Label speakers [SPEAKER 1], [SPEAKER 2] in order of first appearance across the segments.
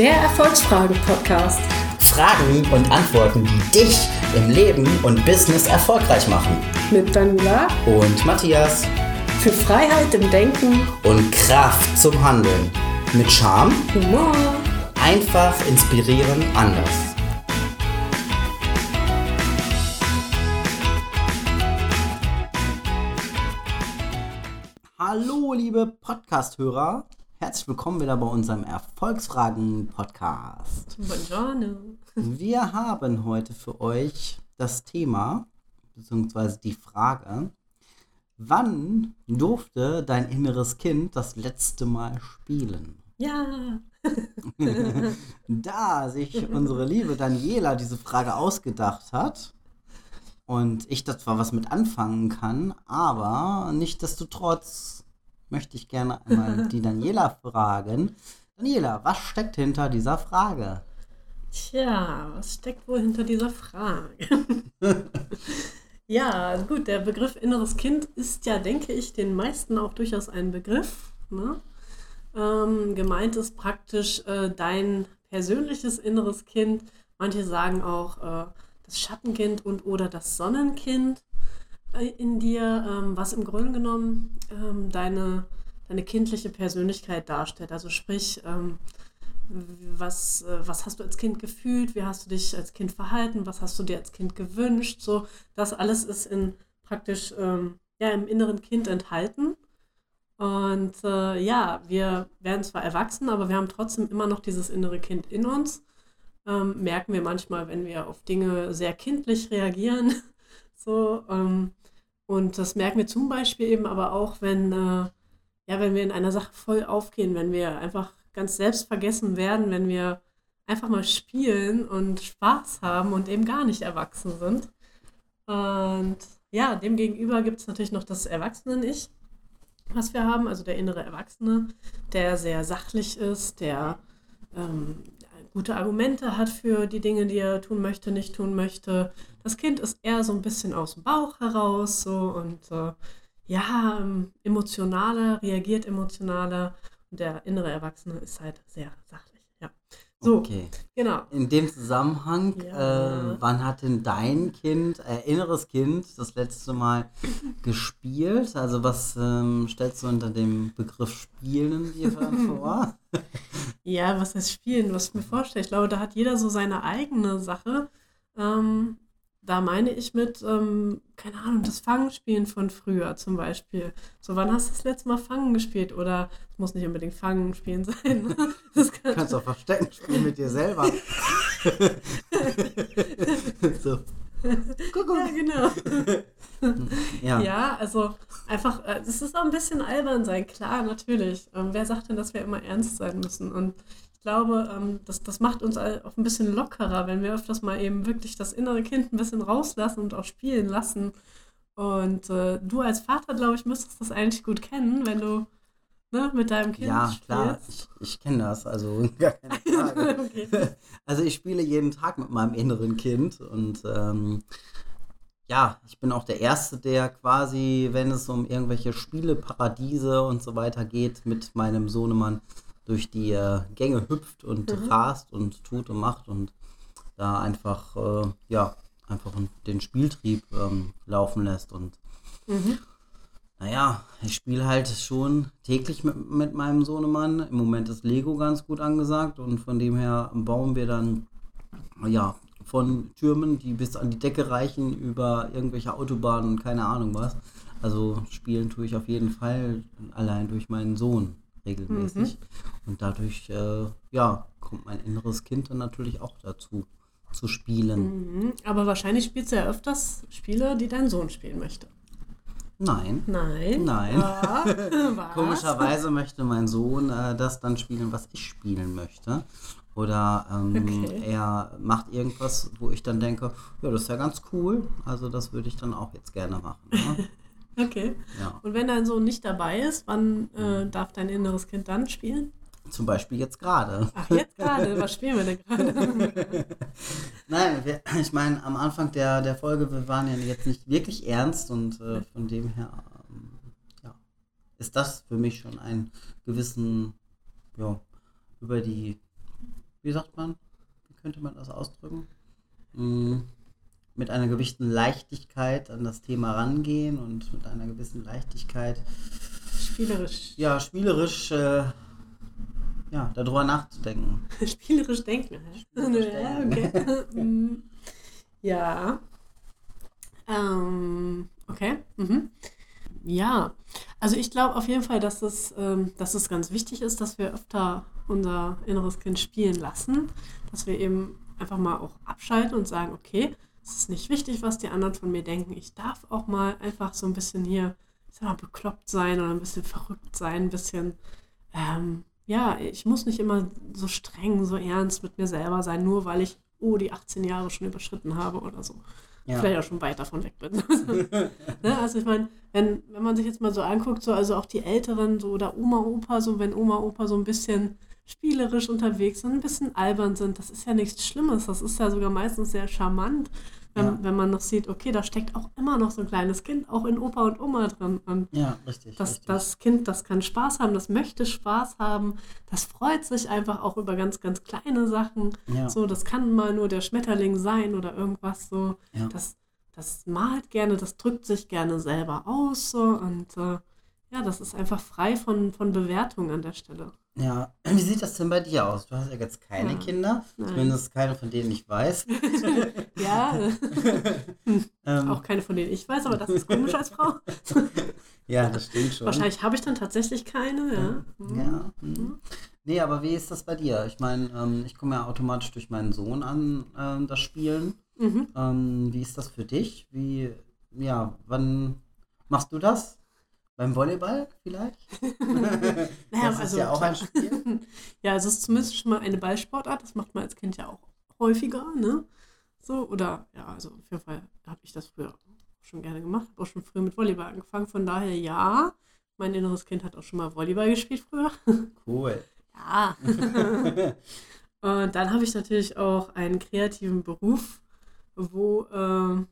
[SPEAKER 1] Der Erfolgsfragen-Podcast.
[SPEAKER 2] Fragen und Antworten, die dich im Leben und Business erfolgreich machen.
[SPEAKER 1] Mit Daniela
[SPEAKER 2] Und Matthias.
[SPEAKER 1] für Freiheit im Denken,
[SPEAKER 2] Und Kraft zum Handeln. Mit Charme,
[SPEAKER 1] Humor.
[SPEAKER 2] einfach inspirieren, anders. Hallo, liebe Podcast-Hörer. Herzlich willkommen wieder bei unserem Erfolgsfragen-Podcast.
[SPEAKER 1] Buongiorno.
[SPEAKER 2] Wir haben heute für euch das Thema, beziehungsweise die Frage, wann durfte dein inneres Kind das letzte Mal spielen?
[SPEAKER 1] Ja.
[SPEAKER 2] Da sich unsere liebe Daniela diese Frage ausgedacht hat und ich da zwar was mit anfangen kann, aber nichtsdestotrotz möchte ich gerne einmal die Daniela fragen. Daniela, was steckt hinter dieser Frage?
[SPEAKER 1] Tja, was steckt wohl hinter dieser Frage? ja, gut, der Begriff inneres Kind ist ja, denke ich, den meisten auch durchaus ein Begriff. Ne? Ähm, gemeint ist praktisch äh, dein persönliches inneres Kind. Manche sagen auch äh, das Schattenkind und oder das Sonnenkind in dir, ähm, was im Grunde genommen ähm, deine, deine kindliche Persönlichkeit darstellt. Also sprich, ähm, was, äh, was hast du als Kind gefühlt, wie hast du dich als Kind verhalten, was hast du dir als Kind gewünscht, so, das alles ist in praktisch ähm, ja, im inneren Kind enthalten. Und äh, ja, wir werden zwar erwachsen, aber wir haben trotzdem immer noch dieses innere Kind in uns. Ähm, merken wir manchmal, wenn wir auf Dinge sehr kindlich reagieren. so, ähm, und das merken wir zum Beispiel eben aber auch, wenn, äh, ja, wenn wir in einer Sache voll aufgehen, wenn wir einfach ganz selbstvergessen werden, wenn wir einfach mal spielen und Spaß haben und eben gar nicht erwachsen sind. Und ja, demgegenüber gibt es natürlich noch das Erwachsenen-Ich, was wir haben, also der innere Erwachsene, der sehr sachlich ist, der ähm, gute Argumente hat für die Dinge, die er tun möchte, nicht tun möchte. Das Kind ist eher so ein bisschen aus dem Bauch heraus so und äh, ja, ähm, emotionaler, reagiert emotionaler und der innere Erwachsene ist halt sehr sachlich. So,
[SPEAKER 2] Okay.
[SPEAKER 1] genau.
[SPEAKER 2] In dem Zusammenhang,
[SPEAKER 1] Ja.
[SPEAKER 2] äh, wann hat denn dein Kind, äh, inneres Kind, das letzte Mal gespielt? Also was ähm, stellst du unter dem Begriff Spielen dir vor?
[SPEAKER 1] Ja, was heißt spielen? Was ich mir vorstelle, ich glaube, da hat jeder so seine eigene Sache. Ähm, da meine ich mit, ähm, keine Ahnung, das Fangenspielen von früher zum Beispiel. So, wann hast du das letzte Mal Fangen gespielt? Oder es muss nicht unbedingt Fangen spielen sein. ne? Das kann,
[SPEAKER 2] Du kannst auch Verstecken spielen mit dir selber. so.
[SPEAKER 1] ja, genau.
[SPEAKER 2] Ja.
[SPEAKER 1] Ja, also einfach, äh, es ist auch ein bisschen albern sein, klar, natürlich. Ähm, wer sagt denn, dass wir immer ernst sein müssen? Und ich glaube, ähm, das, das macht uns auch ein bisschen lockerer, wenn wir öfters mal eben wirklich das innere Kind ein bisschen rauslassen und auch spielen lassen. Und äh, du als Vater, glaube ich, müsstest das eigentlich gut kennen, wenn du ne, mit deinem Kind
[SPEAKER 2] Ja,
[SPEAKER 1] spielst.
[SPEAKER 2] klar, ich, ich kenne das, also gar keine Frage.
[SPEAKER 1] okay.
[SPEAKER 2] Also ich spiele jeden Tag mit meinem inneren Kind und ähm, ja, ich bin auch der Erste, der quasi, wenn es um irgendwelche Spieleparadiese und so weiter geht, mit meinem Sohnemann durch die äh, Gänge hüpft und
[SPEAKER 1] Mhm.
[SPEAKER 2] rast und tut und macht und da einfach, äh, ja, einfach den Spieltrieb ähm, laufen lässt und
[SPEAKER 1] Mhm.
[SPEAKER 2] naja, ich spiele halt schon täglich mit, mit meinem Sohnemann. Im Moment ist Lego ganz gut angesagt und von dem her bauen wir dann, ja, von Türmen, die bis an die Decke reichen, über irgendwelche Autobahnen und keine Ahnung was. Also spielen tue ich auf jeden Fall allein durch meinen Sohn regelmäßig. Und dadurch, äh, ja, kommt mein inneres Kind dann natürlich auch dazu, zu spielen.
[SPEAKER 1] Mhm. Aber wahrscheinlich spielst du ja öfters Spiele, die dein Sohn spielen möchte.
[SPEAKER 2] Nein.
[SPEAKER 1] Nein.
[SPEAKER 2] Nein.
[SPEAKER 1] Ah?
[SPEAKER 2] Komischerweise möchte mein Sohn äh, das dann spielen, was ich spielen möchte. Oder ähm,
[SPEAKER 1] Okay.
[SPEAKER 2] er macht irgendwas, wo ich dann denke, ja, das ist ja ganz cool. Also das würde ich dann auch jetzt gerne machen. Ne?
[SPEAKER 1] Okay.
[SPEAKER 2] ja.
[SPEAKER 1] Und wenn dein Sohn nicht dabei ist, wann äh, darf dein inneres Kind dann spielen?
[SPEAKER 2] Zum Beispiel jetzt gerade.
[SPEAKER 1] Ach, jetzt gerade. Was spielen wir denn gerade?
[SPEAKER 2] Nein, wir, ich meine, am Anfang der, der Folge, wir waren ja jetzt nicht wirklich ernst und äh, von dem her, ähm, ja, ist das für mich schon einen gewissen, ja, über die wie sagt man, wie könnte man das ausdrücken? Hm, mit einer gewissen Leichtigkeit an das Thema rangehen und mit einer gewissen Leichtigkeit,
[SPEAKER 1] Spielerisch.
[SPEAKER 2] ja, spielerisch, äh, ja, darüber nachzudenken.
[SPEAKER 1] Spielerisch denken.
[SPEAKER 2] Spielerisch
[SPEAKER 1] ja,
[SPEAKER 2] denken.
[SPEAKER 1] okay. Mm. ja. Ähm, okay. Mhm. Ja, also ich glaube auf jeden Fall, dass es, ähm, dass es ganz wichtig ist, dass wir öfter unser inneres Kind spielen lassen, dass wir eben einfach mal auch abschalten und sagen, okay, es ist nicht wichtig, was die anderen von mir denken. Ich darf auch mal einfach so ein bisschen hier, ich sag mal, bekloppt sein oder ein bisschen verrückt sein, ein bisschen, ähm, ja, ich muss nicht immer so streng, so ernst mit mir selber sein, nur weil ich, oh, die 18 Jahre schon überschritten habe oder so.
[SPEAKER 2] Ja.
[SPEAKER 1] Vielleicht auch schon weit davon weg bin. ne? Also ich meine, wenn, wenn man sich jetzt mal so anguckt, so also auch die Älteren, so oder Oma, Opa, so wenn Oma, Opa so ein bisschen spielerisch unterwegs sind, ein bisschen albern sind, das ist ja nichts Schlimmes. Das ist ja sogar meistens sehr charmant, wenn,
[SPEAKER 2] Ja.
[SPEAKER 1] wenn man noch sieht, okay, da steckt auch immer noch so ein kleines Kind, auch in Opa und Oma drin. Und
[SPEAKER 2] Ja, richtig.
[SPEAKER 1] das,
[SPEAKER 2] richtig.
[SPEAKER 1] das Kind, das kann Spaß haben, das möchte Spaß haben, das freut sich einfach auch über ganz, ganz kleine Sachen.
[SPEAKER 2] ja.
[SPEAKER 1] So, das kann mal nur der Schmetterling sein oder irgendwas so.
[SPEAKER 2] Ja.
[SPEAKER 1] Das, das malt gerne, das drückt sich gerne selber aus so und äh, ja, das ist einfach frei von, von Bewertung an der Stelle.
[SPEAKER 2] Ja, wie sieht das denn bei dir aus? Du hast ja jetzt keine
[SPEAKER 1] Ja.
[SPEAKER 2] Kinder,
[SPEAKER 1] Nein.
[SPEAKER 2] zumindest keine, von denen ich weiß.
[SPEAKER 1] Ja, äh,
[SPEAKER 2] ähm,
[SPEAKER 1] auch keine von denen ich weiß, aber das ist komisch als Frau.
[SPEAKER 2] ja, das stimmt schon.
[SPEAKER 1] Wahrscheinlich habe ich dann tatsächlich keine, ja. Mhm.
[SPEAKER 2] Ja. hm. Nee, aber wie ist das bei dir? Ich meine, ähm, ich komme ja automatisch durch meinen Sohn an ähm, das Spielen.
[SPEAKER 1] Mhm.
[SPEAKER 2] Ähm, wie ist das für dich? Wie, ja, wann machst du das? Beim Volleyball vielleicht?
[SPEAKER 1] Naja,
[SPEAKER 2] das ist
[SPEAKER 1] also
[SPEAKER 2] ja auch ein Spiel.
[SPEAKER 1] Ja, es ist zumindest schon mal eine Ballsportart. Das macht man als Kind ja auch häufiger, ne? So, oder ja, also auf jeden Fall habe ich das früher schon gerne gemacht. Habe auch schon früher mit Volleyball angefangen. Von daher ja. Mein inneres Kind hat auch schon mal Volleyball gespielt früher.
[SPEAKER 2] Cool.
[SPEAKER 1] Ja. Und dann habe ich natürlich auch einen kreativen Beruf, wo äh,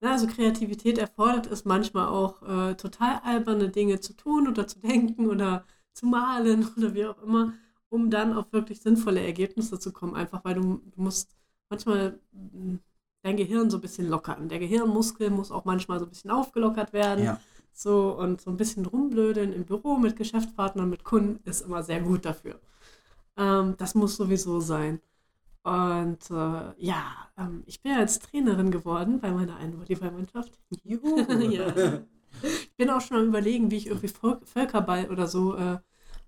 [SPEAKER 1] na, also Kreativität erfordert ist, manchmal auch äh, total alberne Dinge zu tun oder zu denken oder zu malen oder wie auch immer, um dann auf wirklich sinnvolle Ergebnisse zu kommen. Einfach weil du, du musst manchmal mh, dein Gehirn so ein bisschen lockern. Der Gehirnmuskel muss auch manchmal so ein bisschen aufgelockert werden.
[SPEAKER 2] Ja.
[SPEAKER 1] So und so ein bisschen rumblödeln im Büro mit Geschäftspartnern, mit Kunden ist immer sehr gut dafür. Ähm, das muss sowieso sein. Und äh, ja, ähm, ich bin ja jetzt Trainerin geworden bei meiner einen Volleyballmannschaft.
[SPEAKER 2] Juhu.
[SPEAKER 1] ja. Ich bin auch schon am überlegen, wie ich irgendwie Vol Völkerball oder so äh,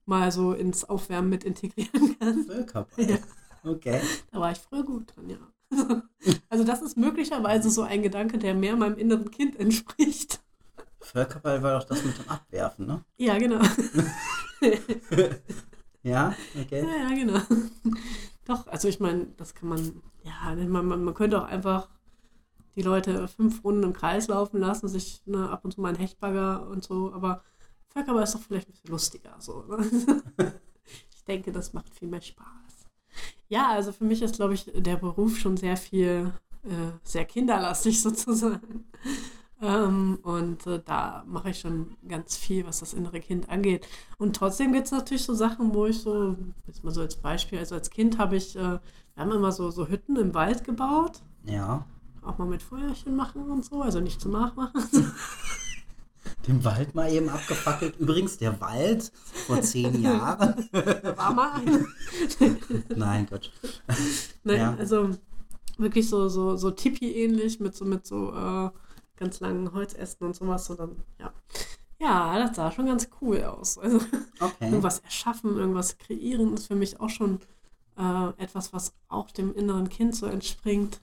[SPEAKER 1] mal so ins Aufwärmen mit integrieren kann.
[SPEAKER 2] Völkerball.
[SPEAKER 1] Ja.
[SPEAKER 2] Okay.
[SPEAKER 1] Da war ich früher gut drin, ja. Also das ist möglicherweise so ein Gedanke, der mehr meinem inneren Kind entspricht.
[SPEAKER 2] Völkerball war doch das mit dem Abwerfen, ne?
[SPEAKER 1] Ja, genau.
[SPEAKER 2] Ja, okay.
[SPEAKER 1] Ja, ja, genau. Doch, also ich meine, das kann man, ja, man, man, man könnte auch einfach die Leute fünf Runden im Kreis laufen lassen, sich ne, ab und zu mal einen Hechtbagger und so, aber Völkerball ist doch vielleicht ein bisschen lustiger. So, ne? Ich denke, das macht viel mehr Spaß. Ja, also für mich ist, glaube ich, der Beruf schon sehr viel, äh, sehr kinderlastig sozusagen. Ähm, und äh, da mache ich schon ganz viel, was das innere Kind angeht. Und trotzdem gibt es natürlich so Sachen, wo ich so, jetzt mal so als Beispiel, also als Kind habe ich, äh, wir haben immer so, so Hütten im Wald gebaut,
[SPEAKER 2] Ja.
[SPEAKER 1] auch mal mit Feuerchen machen und so, also nicht zum Nachmachen.
[SPEAKER 2] Den Wald mal eben abgefackelt. Übrigens, der Wald vor zehn Jahren.
[SPEAKER 1] war mal ein.
[SPEAKER 2] Nein, Gott.
[SPEAKER 1] Nein,
[SPEAKER 2] Ja.
[SPEAKER 1] also wirklich so, so, so Tipi-ähnlich mit so, mit so äh, ganz langen Holzästen und sowas. Und dann, ja. Ja, das sah schon ganz cool aus. Also
[SPEAKER 2] Okay.
[SPEAKER 1] irgendwas erschaffen, irgendwas kreieren ist für mich auch schon äh, etwas, was auch dem inneren Kind so entspringt.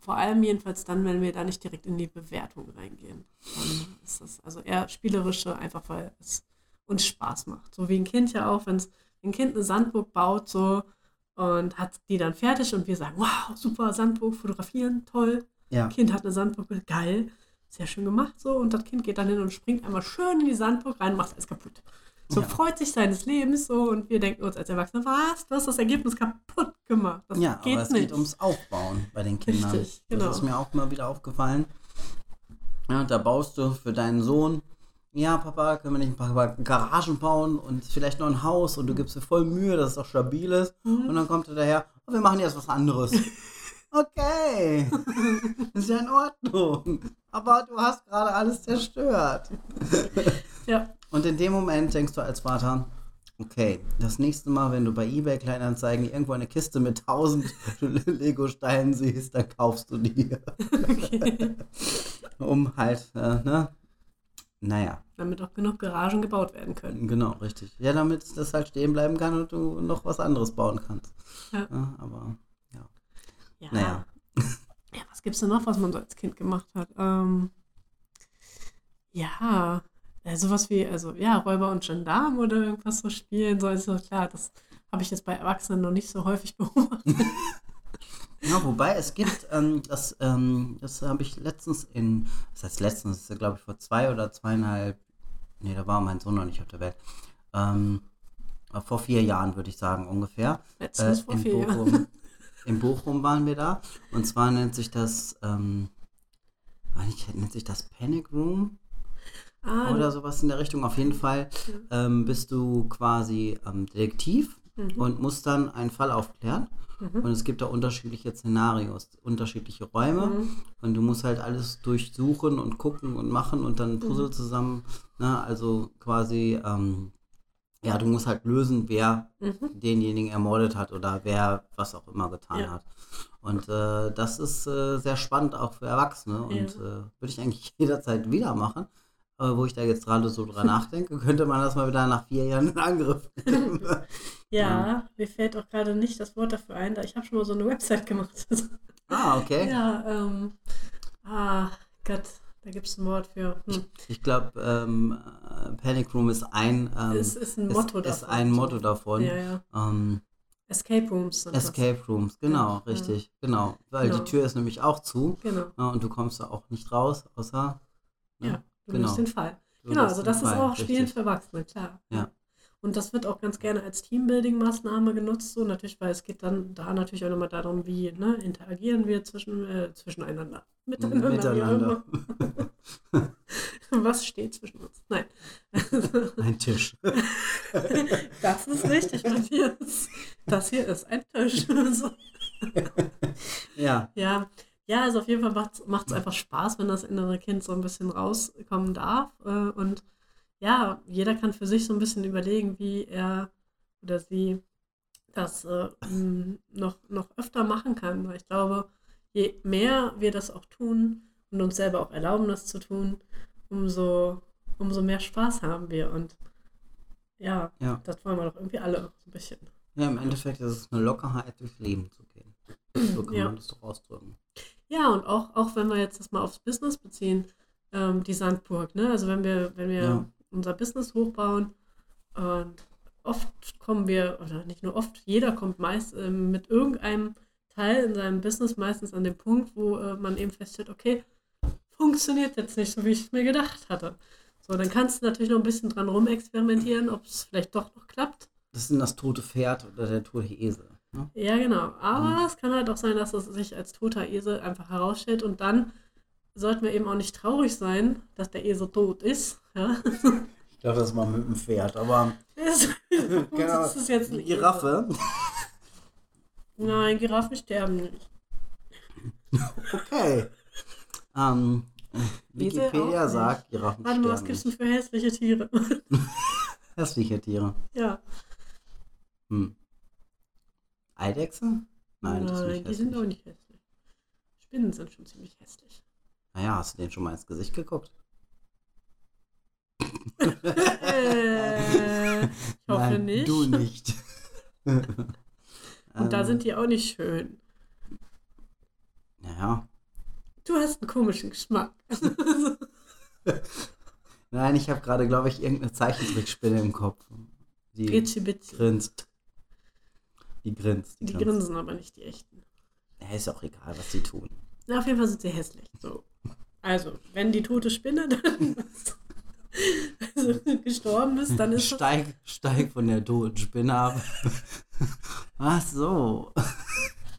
[SPEAKER 1] Vor allem jedenfalls dann, wenn wir da nicht direkt in die Bewertung reingehen. Dann ist das also eher spielerische, einfach weil es uns Spaß macht. So wie ein Kind ja auch, wenn ein Kind eine Sandburg baut so und hat die dann fertig und wir sagen, wow, super, Sandburg, fotografieren, toll.
[SPEAKER 2] Ja.
[SPEAKER 1] Kind hat eine Sandburg, geil, sehr schön gemacht so und das Kind geht dann hin und springt einmal schön in die Sandburg rein und macht alles kaputt. So
[SPEAKER 2] Ja.
[SPEAKER 1] freut sich seines Lebens so und wir denken uns als Erwachsene, was, du hast das Ergebnis kaputt gemacht. Das
[SPEAKER 2] Ja,
[SPEAKER 1] geht
[SPEAKER 2] aber es
[SPEAKER 1] nicht.
[SPEAKER 2] geht ums Aufbauen bei den Kindern.
[SPEAKER 1] Richtig, genau.
[SPEAKER 2] Das ist mir auch mal wieder aufgefallen. Ja, da baust du für deinen Sohn ja, Papa, können wir nicht ein paar Garagen bauen und vielleicht noch ein Haus und du gibst dir voll Mühe, dass es auch stabil ist.
[SPEAKER 1] Mhm.
[SPEAKER 2] Und dann kommt er daher, oh, wir machen jetzt was anderes. Okay, ist ja in Ordnung. Aber du hast gerade alles zerstört.
[SPEAKER 1] Ja,
[SPEAKER 2] Und in dem Moment denkst du als Vater, okay, das nächste Mal, wenn du bei eBay Kleinanzeigen irgendwo eine Kiste mit 1000 Lego-Steinen siehst, dann kaufst du die.
[SPEAKER 1] okay.
[SPEAKER 2] um halt, äh, ne? Naja,
[SPEAKER 1] Damit auch genug Garagen gebaut werden können.
[SPEAKER 2] genau, richtig. Ja, damit das halt stehen bleiben kann und du noch was anderes bauen kannst.
[SPEAKER 1] Ja.
[SPEAKER 2] Ja, aber,
[SPEAKER 1] Ja.
[SPEAKER 2] naja.
[SPEAKER 1] Ja, was gibt's denn noch, was man so als Kind gemacht hat? Ähm, ja, äh, sowas wie, also ja, Räuber und Gendarm oder irgendwas so spielen. So, also klar, das habe ich jetzt bei Erwachsenen noch nicht so häufig beobachtet.
[SPEAKER 2] Ja, wobei es gibt, ähm, das, ähm, das habe ich letztens in, das heißt letztens, das ist glaube ich vor zwei oder zweieinhalb, nee, da war mein Sohn noch nicht auf der Welt, ähm, vor vier Jahren würde ich sagen ungefähr.
[SPEAKER 1] Letztens vor
[SPEAKER 2] in
[SPEAKER 1] vier Jahren.
[SPEAKER 2] In Bochum waren wir da und zwar nennt sich das, ähm, eigentlich nennt sich das Panic Room
[SPEAKER 1] Ah,
[SPEAKER 2] oder sowas in der Richtung. Auf jeden Fall ähm, bist du quasi ähm, Detektiv
[SPEAKER 1] Mhm.
[SPEAKER 2] und musst dann einen Fall aufklären.
[SPEAKER 1] Mhm.
[SPEAKER 2] Und es gibt da unterschiedliche Szenarios, unterschiedliche Räume.
[SPEAKER 1] Mhm.
[SPEAKER 2] Und du musst halt alles durchsuchen und gucken und machen und dann ein Puzzle zusammen. Ne? Also quasi, ähm, ja, du musst halt lösen, wer
[SPEAKER 1] Mhm.
[SPEAKER 2] denjenigen ermordet hat oder wer was auch immer getan
[SPEAKER 1] Ja.
[SPEAKER 2] hat. Und äh, das ist äh, sehr spannend auch für Erwachsene und
[SPEAKER 1] Ja.
[SPEAKER 2] äh, würde ich eigentlich jederzeit wieder machen. Aber wo ich da jetzt gerade so dran nachdenke, könnte man das mal wieder nach vier Jahren in Angriff nehmen.
[SPEAKER 1] Ja, mir fällt auch gerade nicht das Wort dafür ein, da ich habe schon mal so eine Website gemacht.
[SPEAKER 2] ah, okay.
[SPEAKER 1] ja, ähm, ah, Gott, da gibt es ein Wort für. Hm.
[SPEAKER 2] Ich glaube, ähm, äh, Panic Room ist ein, ähm,
[SPEAKER 1] Es ist ein Motto
[SPEAKER 2] ist, ist
[SPEAKER 1] davon.
[SPEAKER 2] ein
[SPEAKER 1] so.
[SPEAKER 2] Motto davon.
[SPEAKER 1] Ja, ja.
[SPEAKER 2] Ähm,
[SPEAKER 1] Escape Rooms sind
[SPEAKER 2] Escape Rooms, genau,
[SPEAKER 1] Ja,
[SPEAKER 2] richtig, genau. Weil
[SPEAKER 1] Genau.
[SPEAKER 2] die Tür ist nämlich auch zu
[SPEAKER 1] das. Genau.
[SPEAKER 2] ja, und du kommst da auch nicht raus, außer ne,
[SPEAKER 1] Ja, du
[SPEAKER 2] genau.
[SPEAKER 1] den Fall.
[SPEAKER 2] du
[SPEAKER 1] Genau, also das ist
[SPEAKER 2] Fall,
[SPEAKER 1] auch Spielen
[SPEAKER 2] richtig.
[SPEAKER 1] für Erwachsene, klar.
[SPEAKER 2] Ja.
[SPEAKER 1] Und das wird auch ganz gerne als Teambuilding-Maßnahme genutzt, so natürlich, weil es geht dann da natürlich auch nochmal darum, wie ne, interagieren wir zwischen, äh, zwischeneinander. Miteinander.
[SPEAKER 2] Miteinander.
[SPEAKER 1] Was steht zwischen uns? Nein.
[SPEAKER 2] Ein Tisch.
[SPEAKER 1] das ist richtig, Matthias. Das hier ist ein Tisch.
[SPEAKER 2] ja,
[SPEAKER 1] Ja, ja, also auf jeden Fall macht es einfach Spaß, wenn das innere Kind so ein bisschen rauskommen darf. Äh, und ja, jeder kann für sich so ein bisschen überlegen, wie er oder sie das äh, noch, noch öfter machen kann. Weil ich glaube, je mehr wir das auch tun und uns selber auch erlauben, das zu tun, umso, umso mehr Spaß haben wir. Und ja,
[SPEAKER 2] Ja.
[SPEAKER 1] das wollen wir doch irgendwie alle so ein bisschen.
[SPEAKER 2] ja, im Endeffekt ist es eine Lockerheit, durchs Leben zu gehen. So kann
[SPEAKER 1] Ja.
[SPEAKER 2] man das doch ausdrücken.
[SPEAKER 1] Ja, und auch, auch wenn wir jetzt das mal aufs Business beziehen, ähm, die Sandburg, ne? Also wenn wir, wenn wir
[SPEAKER 2] Ja.
[SPEAKER 1] unser Business hochbauen und oft kommen wir, oder nicht nur oft, jeder kommt meist ähm, mit irgendeinem Teil in seinem Business meistens an den Punkt, wo äh, man eben feststellt, okay, funktioniert jetzt nicht so, wie ich es mir gedacht hatte. So, dann kannst du natürlich noch ein bisschen dran rumexperimentieren, ob es vielleicht doch noch klappt.
[SPEAKER 2] Das ist das tote Pferd oder der tote Esel. Ne?
[SPEAKER 1] Ja, genau. Aber
[SPEAKER 2] Mhm.
[SPEAKER 1] es kann halt auch sein, dass es sich als toter Esel einfach herausstellt und dann sollten wir eben auch nicht traurig sein, dass der Esel tot ist. Ja?
[SPEAKER 2] Ich glaube, das ist mal mit dem Pferd, aber
[SPEAKER 1] Das
[SPEAKER 2] Genau.
[SPEAKER 1] das ist jetzt ein
[SPEAKER 2] eine Giraffe.
[SPEAKER 1] Nein, Giraffen sterben nicht.
[SPEAKER 2] Okay. Ähm, Wikipedia
[SPEAKER 1] nicht.
[SPEAKER 2] sagt, Giraffen
[SPEAKER 1] Warte mal, was
[SPEAKER 2] sterben
[SPEAKER 1] gibt es
[SPEAKER 2] nicht.
[SPEAKER 1] denn für hässliche Tiere?
[SPEAKER 2] Hässliche Tiere.
[SPEAKER 1] ja.
[SPEAKER 2] Hm. Eidechse? Nein, das ist nicht
[SPEAKER 1] die sind
[SPEAKER 2] hässlich.
[SPEAKER 1] auch nicht hässlich. Spinnen sind schon ziemlich hässlich.
[SPEAKER 2] Naja, hast du den schon mal ins Gesicht geguckt?
[SPEAKER 1] äh, ich hoffe
[SPEAKER 2] Nein,
[SPEAKER 1] nicht.
[SPEAKER 2] Du nicht.
[SPEAKER 1] Und da sind die auch nicht schön.
[SPEAKER 2] Naja.
[SPEAKER 1] Du hast einen komischen Geschmack.
[SPEAKER 2] Nein, ich habe gerade, glaube ich, irgendeine Zeichentrickspinne im Kopf. Die
[SPEAKER 1] Ritzi Bitzi.
[SPEAKER 2] grinst. Die grinst.
[SPEAKER 1] Die grinsen aber nicht, die echten.
[SPEAKER 2] Ja, ist auch egal, was die tun.
[SPEAKER 1] Na, auf jeden Fall sind sie hässlich. So. Also, wenn die tote Spinne dann also, gestorben ist, dann ist das,
[SPEAKER 2] Steig, steig von der toten Spinne ab. Ach so.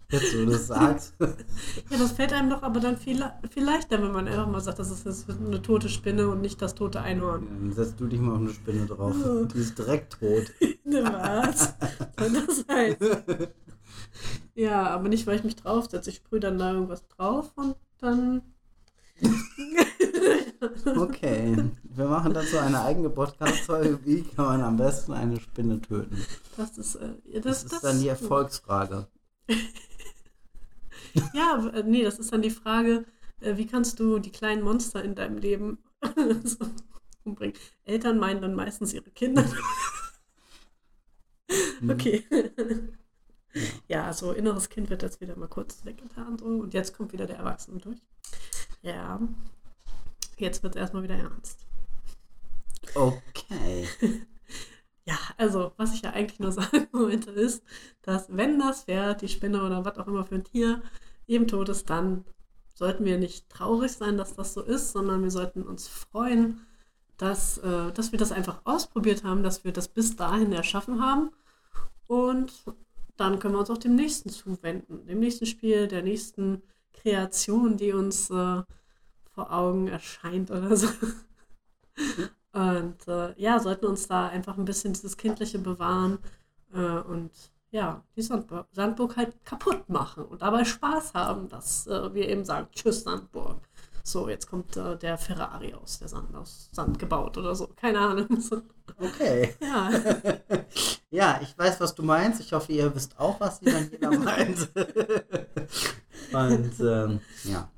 [SPEAKER 2] Jetzt, wo du das sagst.
[SPEAKER 1] Ja, das fällt einem doch aber dann viel, viel leichter, wenn man einfach mal sagt, das ist eine tote Spinne und nicht das tote Einhorn.
[SPEAKER 2] Dann setzt du dich mal auf eine Spinne drauf. Die ist direkt tot.
[SPEAKER 1] Ne, was? Soll das heißen? Ja, aber nicht, weil ich mich draufsetze. Ich sprühe dann da irgendwas drauf und dann.
[SPEAKER 2] Okay, wir machen dazu eine eigene Podcast-Folge. Wie kann man am besten eine Spinne töten?
[SPEAKER 1] Das ist, äh,
[SPEAKER 2] Das,
[SPEAKER 1] das,
[SPEAKER 2] ist dann die Erfolgsfrage.
[SPEAKER 1] Ja, äh, nee, das ist dann die Frage, äh, wie kannst du die kleinen Monster in deinem Leben so umbringen? Eltern meinen dann meistens ihre Kinder. Okay. Ja, so inneres Kind wird jetzt wieder mal kurz weggetan. So. Und jetzt kommt wieder der Erwachsene durch. Ja. Jetzt wird es erstmal wieder ernst.
[SPEAKER 2] Okay.
[SPEAKER 1] Ja, also, was ich ja eigentlich nur sagen wollte, ist, dass wenn das Pferd, die Spinne oder was auch immer für ein Tier eben tot ist, dann sollten wir nicht traurig sein, dass das so ist, sondern wir sollten uns freuen, dass, äh, dass wir das einfach ausprobiert haben, dass wir das bis dahin erschaffen haben. Und dann können wir uns auch dem nächsten zuwenden, dem nächsten Spiel, der nächsten Kreation, die uns äh, vor Augen erscheint oder so. Und äh, ja, sollten uns da einfach ein bisschen dieses Kindliche bewahren äh, und ja, die Sandburg, Sandburg halt kaputt machen und dabei Spaß haben, dass äh, wir eben sagen, tschüss Sandburg. So, jetzt kommt äh, der Ferrari aus der Sand, aus Sand gebaut oder so. Keine Ahnung. So,
[SPEAKER 2] Okay.
[SPEAKER 1] ja,
[SPEAKER 2] Ja, ich weiß, was du meinst. Ich hoffe, ihr wisst auch, was die dann jeder meint. Und ähm, ja.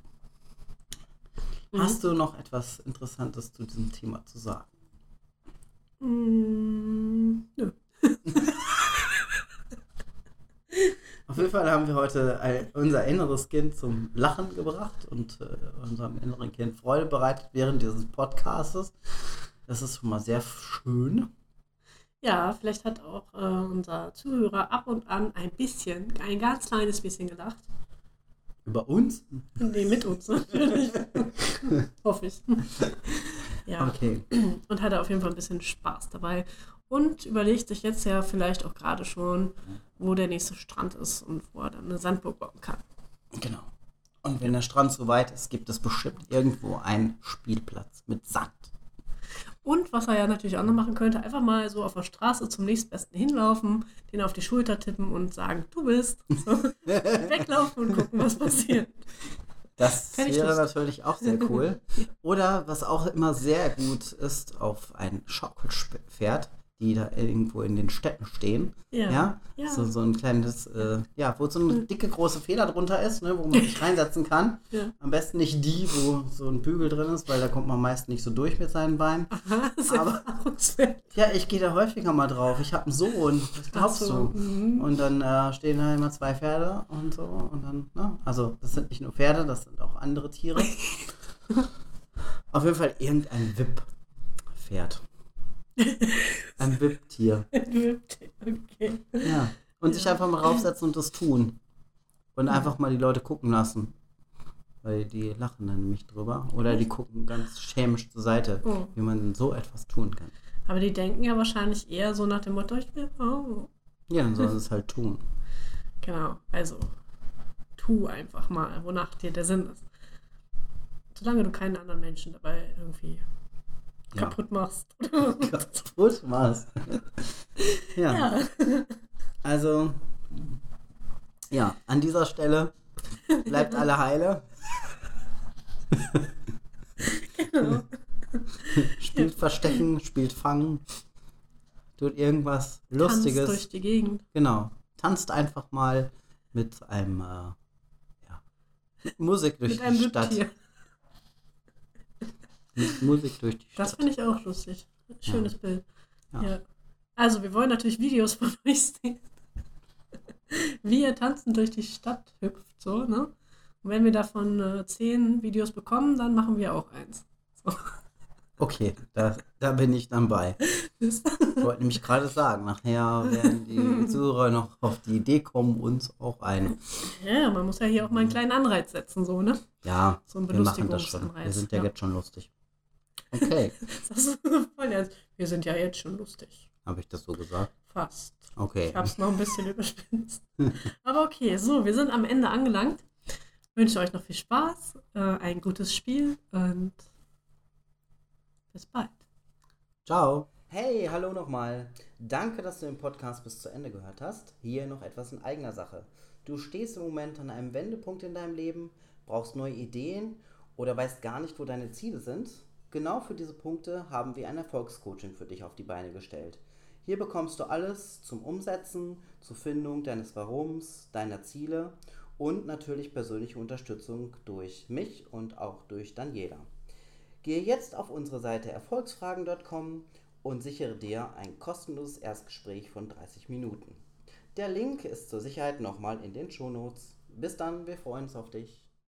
[SPEAKER 2] Hast du noch etwas Interessantes zu diesem Thema zu sagen?
[SPEAKER 1] Mm, nö.
[SPEAKER 2] Auf jeden Fall haben wir heute ein, unser inneres Kind zum Lachen gebracht und äh, unserem inneren Kind Freude bereitet während dieses Podcastes. Das ist schon mal sehr schön.
[SPEAKER 1] Ja, vielleicht hat auch äh, unser Zuhörer ab und an ein bisschen, ein ganz kleines bisschen gelacht.
[SPEAKER 2] Über uns?
[SPEAKER 1] Nee, mit uns natürlich. Hoffe ich. Ja.
[SPEAKER 2] Okay.
[SPEAKER 1] Und hatte auf jeden Fall ein bisschen Spaß dabei. Und überlegt sich jetzt ja vielleicht auch gerade schon, wo der nächste Strand ist und wo er dann eine Sandburg bauen kann.
[SPEAKER 2] Genau. Und wenn der Strand so weit ist, gibt es bestimmt irgendwo einen Spielplatz mit Sand.
[SPEAKER 1] Und was er ja natürlich auch noch machen könnte, einfach mal so auf der Straße zum nächstbesten hinlaufen, den auf die Schulter tippen und sagen, du bist. So, weglaufen und gucken, was passiert.
[SPEAKER 2] Das wäre natürlich auch sehr cool. Oder was auch immer sehr gut ist, auf ein Schaukelpferd, die da irgendwo in den Städten stehen.
[SPEAKER 1] Ja.
[SPEAKER 2] Ja,
[SPEAKER 1] Ja.
[SPEAKER 2] So, so ein kleines, äh, ja, wo so eine dicke große Feder drunter ist, ne, wo man sich reinsetzen kann.
[SPEAKER 1] Ja.
[SPEAKER 2] Am besten nicht die, wo so ein Bügel drin ist, weil da kommt man meist nicht so durch mit seinen Beinen.
[SPEAKER 1] Aha,
[SPEAKER 2] Aber-. Ja, ich gehe da häufiger mal drauf. Ich habe einen Sohn, was glaubst
[SPEAKER 1] so,
[SPEAKER 2] du?
[SPEAKER 1] mhm.
[SPEAKER 2] Und dann äh, stehen da immer zwei Pferde und so. Und dann, ne? Also, das sind nicht nur Pferde, das sind auch andere Tiere. Auf jeden Fall irgendein Wipp-Pferd. Ein Wipp-Tier.
[SPEAKER 1] okay.
[SPEAKER 2] Ja. Und sich einfach mal raufsetzen und das tun. Und einfach mal die Leute gucken lassen. Weil die lachen dann nämlich drüber. Oder die gucken ganz schämisch zur Seite,
[SPEAKER 1] Oh.
[SPEAKER 2] wie man so etwas tun kann.
[SPEAKER 1] Aber die denken ja wahrscheinlich eher so nach dem Motto, ich will. Oh.
[SPEAKER 2] Ja, dann sollen sie es halt tun.
[SPEAKER 1] Genau, also tu einfach mal, wonach dir der Sinn ist. Solange du keinen anderen Menschen dabei irgendwie
[SPEAKER 2] Ja.
[SPEAKER 1] kaputt machst.
[SPEAKER 2] Kaputt was. ja.
[SPEAKER 1] ja.
[SPEAKER 2] Also, ja, an dieser Stelle bleibt alle heile.
[SPEAKER 1] Genau.
[SPEAKER 2] Spielt Verstecken, spielt Fangen. Tut irgendwas
[SPEAKER 1] Tanzt
[SPEAKER 2] Lustiges.
[SPEAKER 1] durch die Gegend.
[SPEAKER 2] Genau. Tanzt einfach mal mit einem, äh, ja, Musik durch
[SPEAKER 1] Mit
[SPEAKER 2] die Stadt.
[SPEAKER 1] Wipptier.
[SPEAKER 2] Mit Musik durch die
[SPEAKER 1] Das
[SPEAKER 2] Stadt.
[SPEAKER 1] finde ich auch lustig. Schönes Bild.
[SPEAKER 2] Ja.
[SPEAKER 1] Ja. Also, wir wollen natürlich Videos von euch sehen. Wie ihr tanzen durch die Stadt hüpft, so, ne? Und wenn wir davon äh, zehn Videos bekommen, dann machen wir auch eins. So.
[SPEAKER 2] Okay, da, da bin ich dann bei. Ich wollte nämlich gerade sagen, nachher werden die Zuhörer noch auf die Idee kommen, uns auch ein.
[SPEAKER 1] ja, man muss ja hier auch mal einen kleinen Anreiz setzen, so, ne?
[SPEAKER 2] Ja,
[SPEAKER 1] So ein
[SPEAKER 2] wir machen das schon. Wir sind ja,
[SPEAKER 1] ja.
[SPEAKER 2] jetzt schon lustig. Okay,
[SPEAKER 1] Das ist voll ernst. Wir sind ja jetzt schon lustig.
[SPEAKER 2] habe ich das so gesagt?
[SPEAKER 1] Fast.
[SPEAKER 2] Okay.
[SPEAKER 1] Ich habe es noch ein bisschen überspitzt. Aber okay, so, wir sind am Ende angelangt. Ich wünsche euch noch viel Spaß, äh, ein gutes Spiel und bis bald.
[SPEAKER 2] Ciao. Hey, hallo nochmal. Danke, dass du den Podcast bis zu Ende gehört hast. Hier noch etwas in eigener Sache. Du stehst im Moment an einem Wendepunkt in deinem Leben, brauchst neue Ideen oder weißt gar nicht, wo deine Ziele sind. Genau für diese Punkte haben wir ein Erfolgscoaching für dich auf die Beine gestellt. Hier bekommst du alles zum Umsetzen, zur Findung deines Warums, deiner Ziele und natürlich persönliche Unterstützung durch mich und auch durch Daniela. Gehe jetzt auf unsere Seite erfolgsfragen.com und sichere dir ein kostenloses Erstgespräch von 30 Minuten. Der Link ist zur Sicherheit nochmal in den Shownotes. Bis dann, wir freuen uns auf dich.